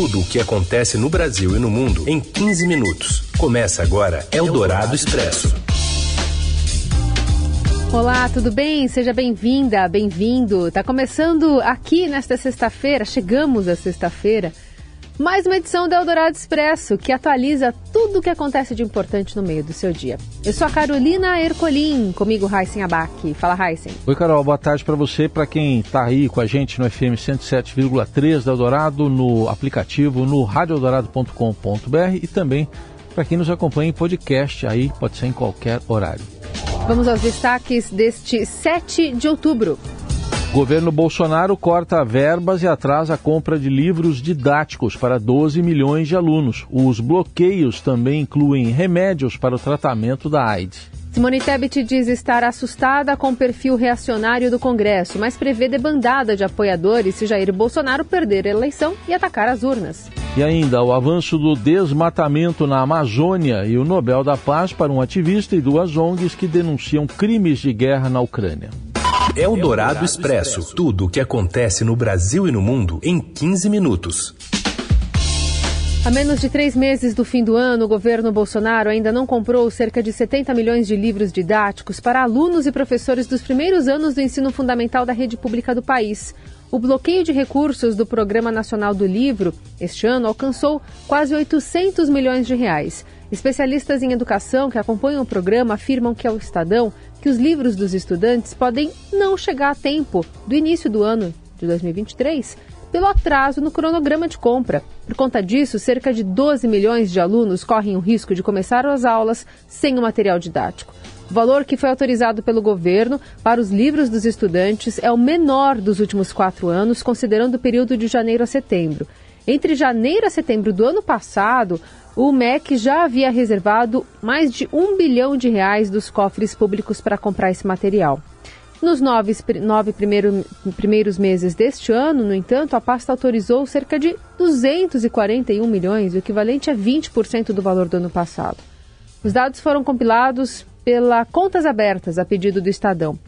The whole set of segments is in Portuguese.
Tudo o que acontece no Brasil e no mundo em 15 minutos. Começa agora Eldorado Expresso. Olá, tudo bem? Seja bem-vinda, bem-vindo. Tá começando aqui nesta sexta-feira, chegamos à sexta-feira mais uma edição do Eldorado Expresso, que atualiza tudo o que acontece de importante no meio do seu dia. Eu sou a Carolina Ercolim, comigo Raíssen Abac. Fala, Raíssen. Oi, Carol, boa tarde para você, para quem está aí com a gente no FM 107,3 da Eldorado, no aplicativo, no radioeldorado.com.br e também para quem nos acompanha em podcast, aí pode ser em qualquer horário. Vamos aos destaques deste 7 de outubro. Governo Bolsonaro corta verbas e atrasa a compra de livros didáticos para 12 milhões de alunos. Os bloqueios também incluem remédios para o tratamento da AIDS. Simone Tebet diz estar assustada com o perfil reacionário do Congresso, mas prevê debandada de apoiadores se Jair Bolsonaro perder a eleição e atacar as urnas. E ainda o avanço do desmatamento na Amazônia e o Nobel da Paz para um ativista e duas ONGs que denunciam crimes de guerra na Ucrânia. É o Dourado Expresso. Tudo o que acontece no Brasil e no mundo em 15 minutos. A menos de três meses do fim do ano, o governo Bolsonaro ainda não comprou cerca de 70 milhões de livros didáticos para alunos e professores dos primeiros anos do ensino fundamental da rede pública do país. O bloqueio de recursos do Programa Nacional do Livro este ano alcançou quase 800 milhões de reais. Especialistas em educação que acompanham o programa afirmam que ao Estadão que os livros dos estudantes podem não chegar a tempo do início do ano de 2023 pelo atraso no cronograma de compra. Por conta disso, cerca de 12 milhões de alunos correm o risco de começar as aulas sem o material didático. O valor que foi autorizado pelo governo para os livros dos estudantes é o menor dos últimos quatro anos, considerando o período de janeiro a setembro. Entre janeiro a setembro do ano passado, o MEC já havia reservado mais de um bilhão de reais dos cofres públicos para comprar esse material. Nos nove, nove primeiro, primeiros meses deste ano, no entanto, a pasta autorizou cerca de 241 milhões, o equivalente a 20% do valor do ano passado. Os dados foram compilados pela Contas Abertas, a pedido do Estadão.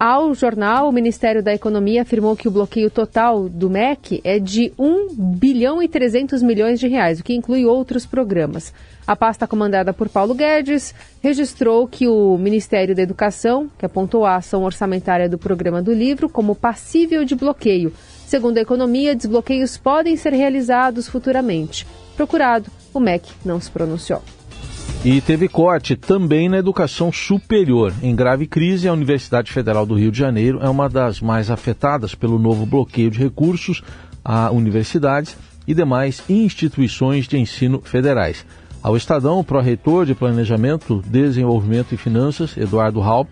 Ao jornal, o Ministério da Economia afirmou que o bloqueio total do MEC é de 1 bilhão e 300 milhões de reais, o que inclui outros programas. A pasta comandada por Paulo Guedes registrou que o Ministério da Educação, que apontou a ação orçamentária do programa do livro como passível de bloqueio. Segundo a economia, desbloqueios podem ser realizados futuramente. Procurado, o MEC não se pronunciou. E teve corte também na educação superior. Em grave crise, a Universidade Federal do Rio de Janeiro é uma das mais afetadas pelo novo bloqueio de recursos a universidades e demais instituições de ensino federais. Ao Estadão, o pró-reitor de Planejamento, Desenvolvimento e Finanças, Eduardo Halp,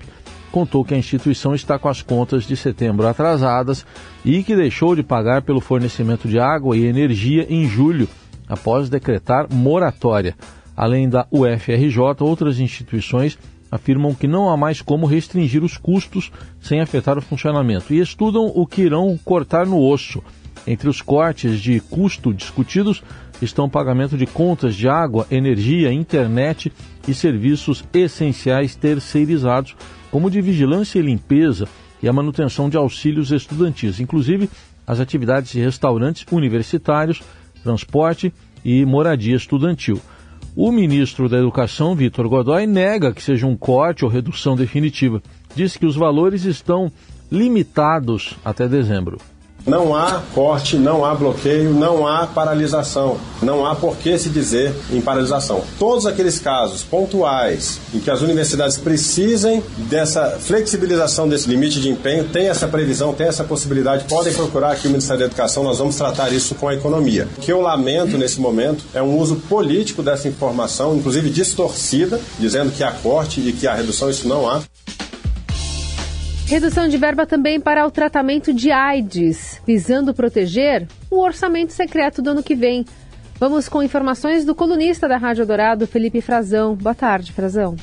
contou que a instituição está com as contas de setembro atrasadas e que deixou de pagar pelo fornecimento de água e energia em julho, após decretar moratória. Além da UFRJ, outras instituições afirmam que não há mais como restringir os custos sem afetar o funcionamento e estudam o que irão cortar no osso. Entre os cortes de custo discutidos estão o pagamento de contas de água, energia, internet e serviços essenciais terceirizados, como de vigilância e limpeza e a manutenção de auxílios estudantis, inclusive as atividades de restaurantes universitários, transporte e moradia estudantil. O ministro da Educação, Vitor Godoy, nega que seja um corte ou redução definitiva. Diz que os valores estão limitados até dezembro. Não há corte, não há bloqueio, não há paralisação. Não há por que se dizer em paralisação. Todos aqueles casos pontuais em que as universidades precisem dessa flexibilização desse limite de empenho, tem essa previsão, tem essa possibilidade, podem procurar aqui o Ministério da Educação, nós vamos tratar isso com a economia. O que eu lamento nesse momento é um uso político dessa informação, inclusive distorcida, dizendo que há corte e que há redução, isso não há. Redução de verba também para o tratamento de AIDS, visando proteger o orçamento secreto do ano que vem. Vamos com informações do colunista da Rádio Dourado, Felipe Frazão. Boa tarde, Frazão.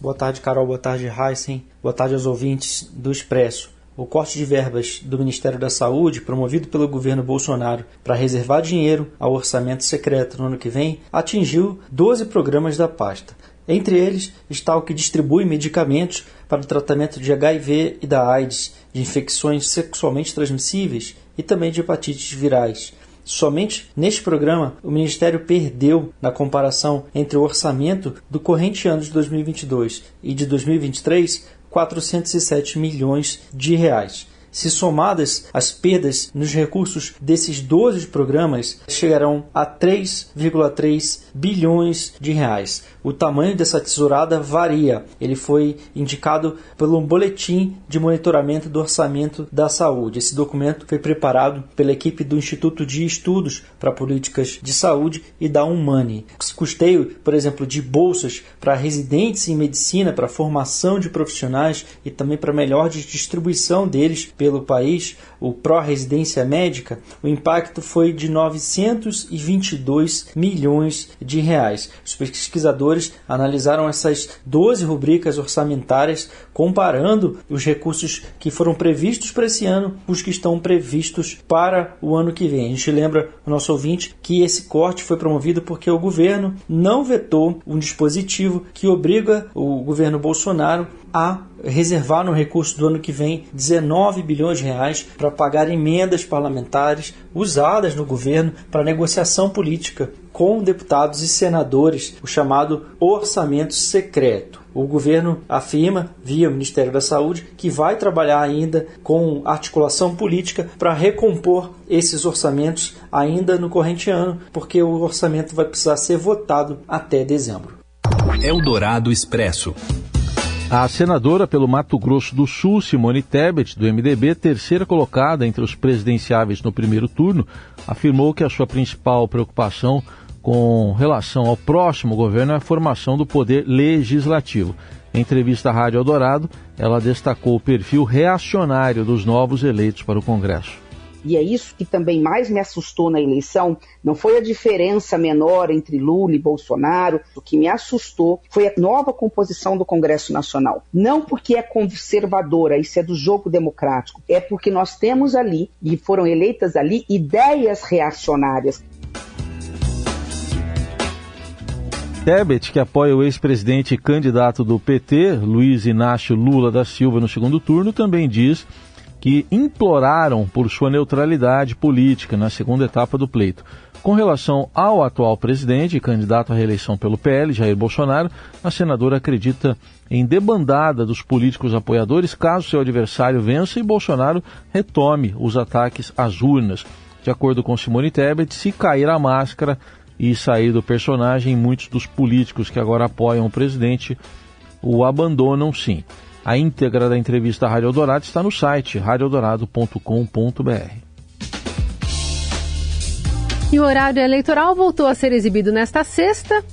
Boa tarde, Carol. Boa tarde, Heisen. Boa tarde aos ouvintes do Expresso. O corte de verbas do Ministério da Saúde, promovido pelo governo Bolsonaro para reservar dinheiro ao orçamento secreto no ano que vem, atingiu 12 programas da pasta. Entre eles está o que distribui medicamentos para o tratamento de HIV e da AIDS, de infecções sexualmente transmissíveis e também de hepatites virais. Somente neste programa, o Ministério perdeu na comparação entre o orçamento do corrente ano de 2022 e de 2023 407 milhões de reais. Se somadas as perdas nos recursos desses 12 programas, chegarão a 3,3 bilhões de reais. O tamanho dessa tesourada varia. Ele foi indicado pelo boletim de monitoramento do orçamento da saúde. Esse documento foi preparado pela equipe do Instituto de Estudos para Políticas de Saúde e da Humani. Esse custeio, por exemplo, de bolsas para residentes em medicina, para formação de profissionais e também para melhor distribuição deles pelo país, o pró-residência médica, o impacto foi de 922 milhões de reais. Os pesquisadores analisaram essas 12 rubricas orçamentárias, comparando os recursos que foram previstos para esse ano com os que estão previstos para o ano que vem. A gente lembra o nosso ouvinte que esse corte foi promovido porque o governo não vetou um dispositivo que obriga o governo Bolsonaro a reservar no recurso do ano que vem 19 bilhões de reais para pagar emendas parlamentares usadas no governo para negociação política com deputados e senadores, o chamado orçamento secreto. O governo afirma, via o Ministério da Saúde, que vai trabalhar ainda com articulação política para recompor esses orçamentos ainda no corrente ano, porque o orçamento vai precisar ser votado até dezembro. Eldorado Expresso. A senadora pelo Mato Grosso do Sul, Simone Tebet, do MDB, terceira colocada entre os presidenciáveis no primeiro turno, afirmou que a sua principal preocupação com relação ao próximo governo é a formação do poder legislativo. Em entrevista à Rádio Eldorado, ela destacou o perfil reacionário dos novos eleitos para o Congresso e é isso que também mais me assustou na eleição, não foi a diferença menor entre Lula e Bolsonaro, o que me assustou foi a nova composição do Congresso Nacional. Não porque é conservadora, isso é do jogo democrático, é porque nós temos ali, e foram eleitas ali, ideias reacionárias. Tebet, que apoia o ex-presidente e candidato do PT, Luiz Inácio Lula da Silva, no segundo turno, também diz que imploraram por sua neutralidade política na segunda etapa do pleito. Com relação ao atual presidente e candidato à reeleição pelo PL, Jair Bolsonaro, a senadora acredita em debandada dos políticos apoiadores caso seu adversário vença e Bolsonaro retome os ataques às urnas. De acordo com Simone Tebet, se cair a máscara e sair do personagem, muitos dos políticos que agora apoiam o presidente o abandonam sim. A íntegra da entrevista à Rádio Eldorado está no site radioeldorado.com.br. E o horário eleitoral voltou a ser exibido nesta sexta,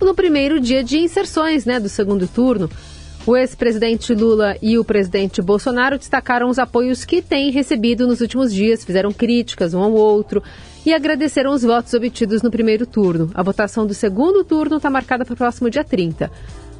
no primeiro dia de inserções né, do segundo turno. O ex-presidente Lula e o presidente Bolsonaro destacaram os apoios que têm recebido nos últimos dias, fizeram críticas um ao outro e agradeceram os votos obtidos no primeiro turno. A votação do segundo turno está marcada para o próximo dia 30.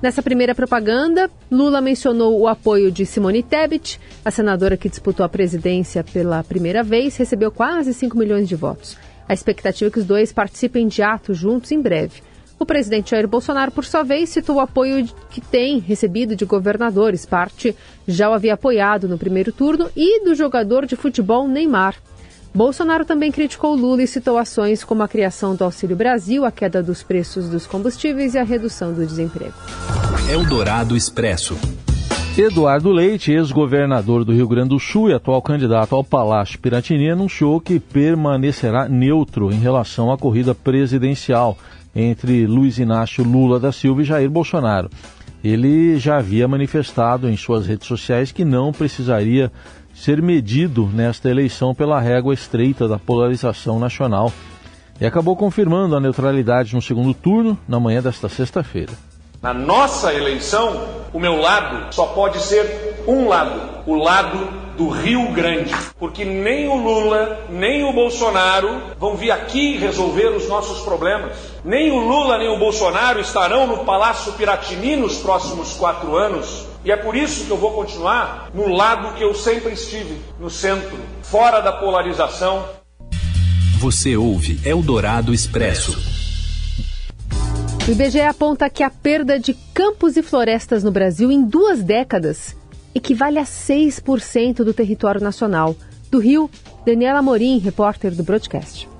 Nessa primeira propaganda, Lula mencionou o apoio de Simone Tebet, a senadora que disputou a presidência pela primeira vez, recebeu quase 5 milhões de votos. A expectativa é que os dois participem de atos juntos em breve. O presidente Jair Bolsonaro, por sua vez, citou o apoio que tem recebido de governadores, parte já o havia apoiado no primeiro turno, e do jogador de futebol Neymar. Bolsonaro também criticou Lula e citou ações como a criação do Auxílio Brasil, a queda dos preços dos combustíveis e a redução do desemprego. Eldorado Expresso. Eduardo Leite, ex-governador do Rio Grande do Sul e atual candidato ao Palácio Piratini, anunciou que permanecerá neutro em relação à corrida presidencial entre Luiz Inácio Lula da Silva e Jair Bolsonaro. Ele já havia manifestado em suas redes sociais que não precisaria ser medido nesta eleição pela régua estreita da polarização nacional e acabou confirmando a neutralidade no segundo turno na manhã desta sexta-feira. Na nossa eleição, o meu lado só pode ser um lado, o lado do Rio Grande, porque nem o Lula, nem o Bolsonaro vão vir aqui resolver os nossos problemas. Nem o Lula, nem o Bolsonaro estarão no Palácio Piratini nos próximos quatro anos e é por isso que eu vou continuar no lado que eu sempre estive, no centro, fora da polarização. Você ouve Eldorado Expresso. O IBGE aponta que a perda de campos e florestas no Brasil em duas décadas equivale a 6% do território nacional. Do Rio, Daniela Morim, repórter do Broadcast.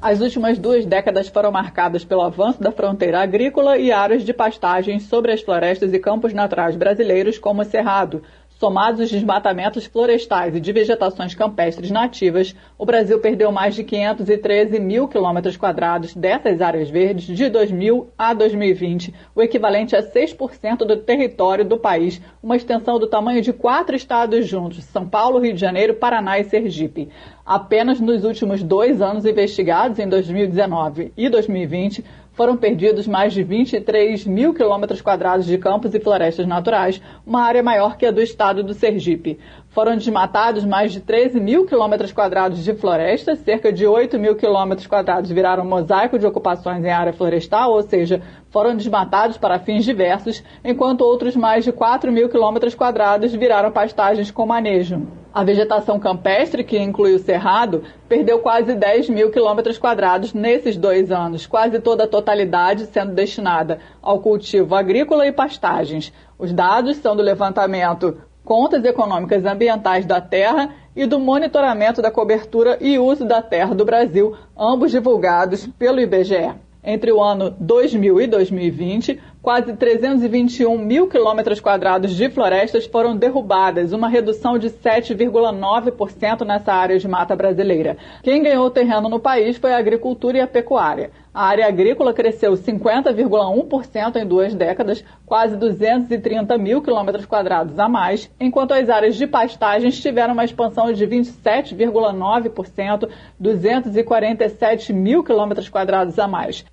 As últimas duas décadas foram marcadas pelo avanço da fronteira agrícola e áreas de pastagem sobre as florestas e campos naturais brasileiros, como o Cerrado, Somados os desmatamentos florestais e de vegetações campestres nativas, o Brasil perdeu mais de 513 mil quilômetros quadrados dessas áreas verdes de 2000 a 2020, o equivalente a 6% do território do país, uma extensão do tamanho de quatro estados juntos: São Paulo, Rio de Janeiro, Paraná e Sergipe. Apenas nos últimos dois anos investigados, em 2019 e 2020, foram perdidos mais de 23 mil quilômetros quadrados de campos e florestas naturais, uma área maior que a do estado do Sergipe. Foram desmatados mais de 13 mil quilômetros quadrados de floresta, cerca de 8 mil quilômetros quadrados viraram mosaico de ocupações em área florestal, ou seja, foram desmatados para fins diversos, enquanto outros mais de 4 mil quilômetros quadrados viraram pastagens com manejo. A vegetação campestre, que inclui o cerrado, perdeu quase 10 mil quilômetros quadrados nesses dois anos, quase toda a totalidade sendo destinada ao cultivo agrícola e pastagens. Os dados são do levantamento Contas Econômicas Ambientais da Terra e do Monitoramento da Cobertura e Uso da Terra do Brasil, ambos divulgados pelo IBGE. Entre o ano 2000 e 2020, quase 321 mil quilômetros quadrados de florestas foram derrubadas, uma redução de 7,9% nessa área de mata brasileira. Quem ganhou terreno no país foi a agricultura e a pecuária. A área agrícola cresceu 50,1% em duas décadas, quase 230 mil quilômetros quadrados a mais, enquanto as áreas de pastagens tiveram uma expansão de 27,9%, 247 mil quilômetros quadrados a mais.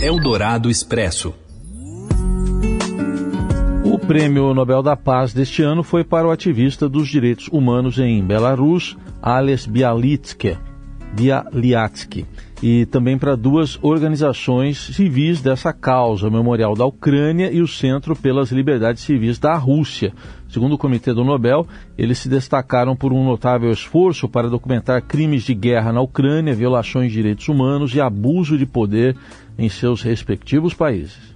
Eldorado Expresso. O prêmio Nobel da Paz deste ano foi para o ativista dos direitos humanos em Belarus, Ales Bialitsky, Bialyatsky, e também para duas organizações civis dessa causa, o Memorial da Ucrânia e o Centro pelas Liberdades Civis da Rússia. Segundo o Comitê do Nobel, eles se destacaram por um notável esforço para documentar crimes de guerra na Ucrânia, violações de direitos humanos e abuso de poder em seus respectivos países.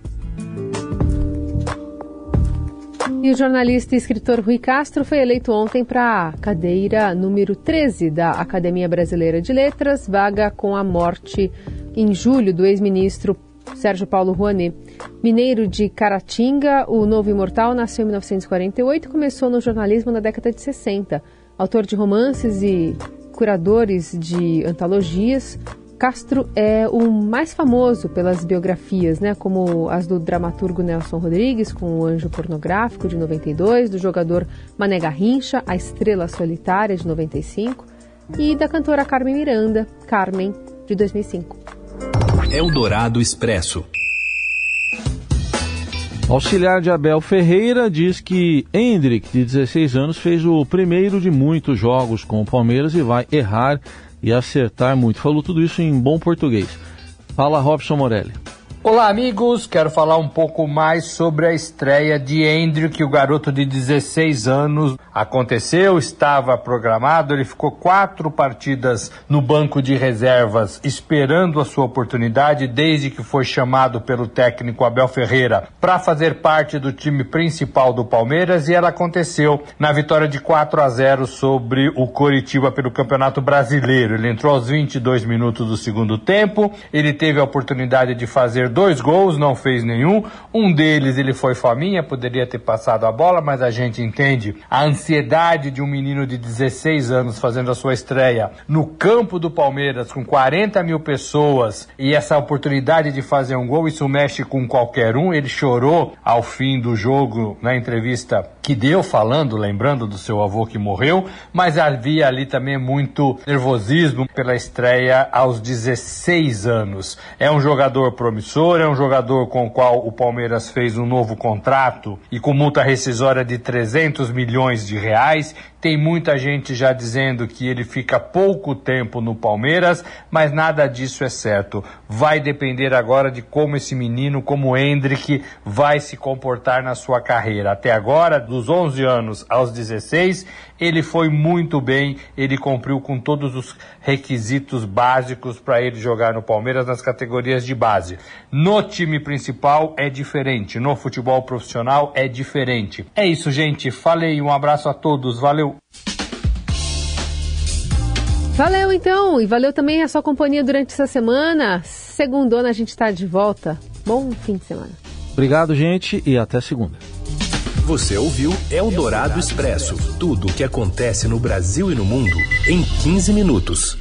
E o jornalista e escritor Rui Castro foi eleito ontem para a cadeira número 13 da Academia Brasileira de Letras, vaga com a morte em julho do ex-ministro Sérgio Paulo Rouanet. Mineiro de Caratinga, o novo imortal nasceu em 1948 e começou no jornalismo na década de 60. Autor de romances e curadores de antologias, Castro é o mais famoso pelas biografias, né, como as do dramaturgo Nelson Rodrigues, com O Anjo Pornográfico, de 92, do jogador Mané Garrincha, A Estrela Solitária, de 95, e da cantora Carmen Miranda, Carmen, de 2005. Eldorado Expresso. Auxiliar de Abel Ferreira diz que Hendrick, de 16 anos, fez o primeiro de muitos jogos com o Palmeiras e vai errar e acertar muito. Falou tudo isso em bom português. Fala, Robson Morelli. Olá, amigos. Quero falar um pouco mais sobre a estreia de Hendrick, o garoto de 16 anos. Aconteceu, estava programado, ele ficou quatro partidas no banco de reservas esperando a sua oportunidade desde que foi chamado pelo técnico Abel Ferreira para fazer parte do time principal do Palmeiras e ela aconteceu na vitória de 4 a 0 sobre o Coritiba pelo Campeonato Brasileiro. Ele entrou aos 22 minutos do segundo tempo, ele teve a oportunidade de fazer dois gols, não fez nenhum. Um deles ele foi faminha, poderia ter passado a bola, mas a gente entende a ansiedade de um menino de 16 anos fazendo a sua estreia no campo do Palmeiras com 40 mil pessoas e essa oportunidade de fazer um gol, isso mexe com qualquer um. Ele chorou ao fim do jogo na entrevista que deu falando, lembrando do seu avô que morreu, mas havia ali também muito nervosismo pela estreia aos 16 anos. É um jogador promissor, é um jogador com o qual o Palmeiras fez um novo contrato e com multa rescisória de 300 milhões de reais tem muita gente já dizendo que ele fica pouco tempo no Palmeiras, mas nada disso é certo. Vai depender agora de como esse menino, como o Hendrick, vai se comportar na sua carreira. Até agora, dos 11 anos aos 16, ele foi muito bem, ele cumpriu com todos os requisitos básicos para ele jogar no Palmeiras nas categorias de base. No time principal é diferente, no futebol profissional é diferente. É isso, gente. Falei, um abraço a todos, valeu. Valeu então, e valeu também a sua companhia durante essa semana. Segundona a gente está de volta. Bom fim de semana. Obrigado, gente, e até segunda. Você ouviu Eldorado Expresso tudo o que acontece no Brasil e no mundo em 15 minutos.